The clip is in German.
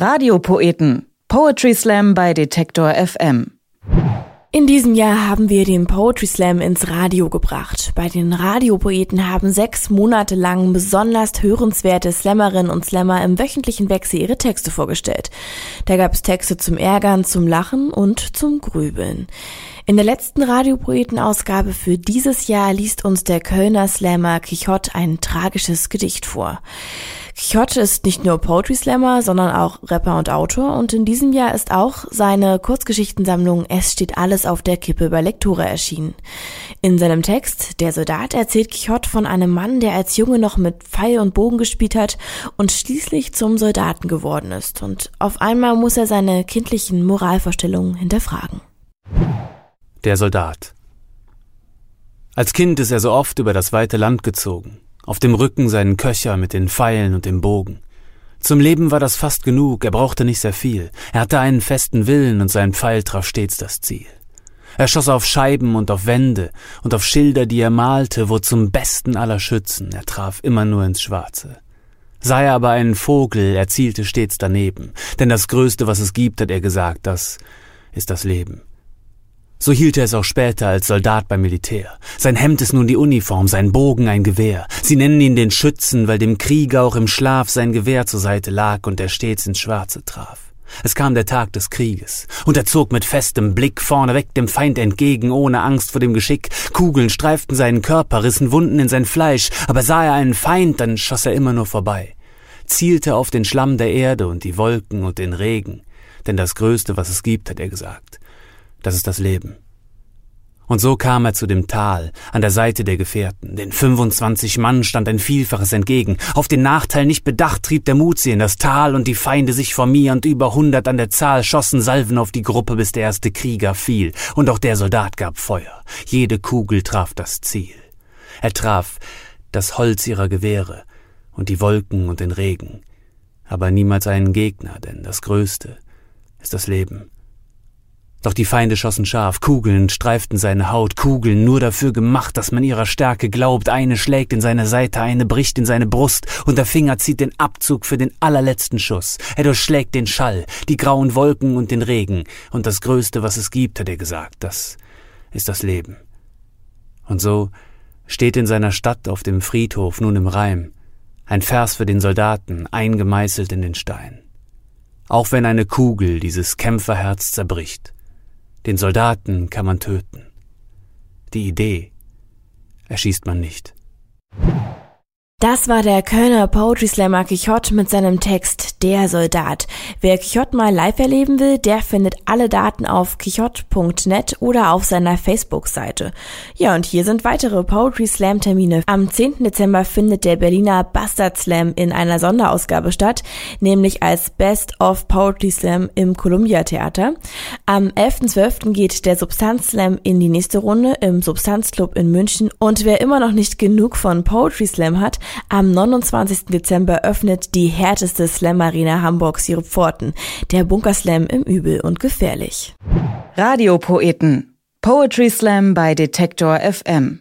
Radiopoeten. Poetry Slam bei Detektor FM. In diesem Jahr haben wir den Poetry Slam ins Radio gebracht. Bei den Radiopoeten haben sechs Monate lang besonders hörenswerte Slammerinnen und Slammer im wöchentlichen Wechsel ihre Texte vorgestellt. Da gab es Texte zum Ärgern, zum Lachen und zum Grübeln. In der letzten Radiopoeten-Ausgabe für dieses Jahr liest uns der Kölner Slammer Quixote ein tragisches Gedicht vor. Quixote ist nicht nur Poetry Slammer, sondern auch Rapper und Autor und in diesem Jahr ist auch seine Kurzgeschichtensammlung Es steht alles auf der Kippe bei Lektura erschienen. In seinem Text Der Soldat erzählt Quixote von einem Mann, der als Junge noch mit Pfeil und Bogen gespielt hat und schließlich zum Soldaten geworden ist und auf einmal muss er seine kindlichen Moralvorstellungen hinterfragen. Der Soldat Als Kind ist er so oft über das weite Land gezogen auf dem Rücken seinen Köcher mit den Pfeilen und dem Bogen. Zum Leben war das fast genug, er brauchte nicht sehr viel. Er hatte einen festen Willen und sein Pfeil traf stets das Ziel. Er schoss auf Scheiben und auf Wände und auf Schilder, die er malte, wo zum besten aller Schützen, er traf immer nur ins Schwarze. Sei er aber ein Vogel, er zielte stets daneben, denn das Größte, was es gibt, hat er gesagt, das ist das Leben. So hielt er es auch später als Soldat beim Militär. Sein Hemd ist nun die Uniform, sein Bogen ein Gewehr. Sie nennen ihn den Schützen, weil dem Krieger auch im Schlaf sein Gewehr zur Seite lag und er stets ins Schwarze traf. Es kam der Tag des Krieges, und er zog mit festem Blick vorneweg dem Feind entgegen, ohne Angst vor dem Geschick. Kugeln streiften seinen Körper, rissen Wunden in sein Fleisch, aber sah er einen Feind, dann schoss er immer nur vorbei. Zielte auf den Schlamm der Erde und die Wolken und den Regen, denn das Größte, was es gibt, hat er gesagt. Das ist das Leben. Und so kam er zu dem Tal, an der Seite der Gefährten. Den 25 Mann stand ein Vielfaches entgegen. Auf den Nachteil nicht bedacht trieb der Mut sie in das Tal und die Feinde sich vor mir und über hundert an der Zahl schossen Salven auf die Gruppe, bis der erste Krieger fiel. Und auch der Soldat gab Feuer. Jede Kugel traf das Ziel. Er traf das Holz ihrer Gewehre und die Wolken und den Regen. Aber niemals einen Gegner, denn das Größte ist das Leben. Doch die Feinde schossen scharf, Kugeln streiften seine Haut, Kugeln nur dafür gemacht, dass man ihrer Stärke glaubt. Eine schlägt in seine Seite, eine bricht in seine Brust, und der Finger zieht den Abzug für den allerletzten Schuss. Er durchschlägt den Schall, die grauen Wolken und den Regen, und das Größte, was es gibt, hat er gesagt, das ist das Leben. Und so steht in seiner Stadt auf dem Friedhof nun im Reim ein Vers für den Soldaten, eingemeißelt in den Stein. Auch wenn eine Kugel dieses Kämpferherz zerbricht, den Soldaten kann man töten. Die Idee erschießt man nicht. Das war der Kölner Poetry Slammer Quixote mit seinem Text Der Soldat. Wer Quixote mal live erleben will, der findet alle Daten auf quixote.net oder auf seiner Facebook-Seite. Ja, und hier sind weitere Poetry Slam Termine. Am 10. Dezember findet der Berliner Bastard Slam in einer Sonderausgabe statt, nämlich als Best of Poetry Slam im Columbia Theater. Am 11.12. geht der Substanz Slam in die nächste Runde im Substanzclub in München und wer immer noch nicht genug von Poetry Slam hat, am 29. Dezember öffnet die härteste Slam Arena Hamburgs ihre Pforten. Der Bunkerslam im Übel und gefährlich. Radiopoeten. Poetry Slam bei Detektor FM.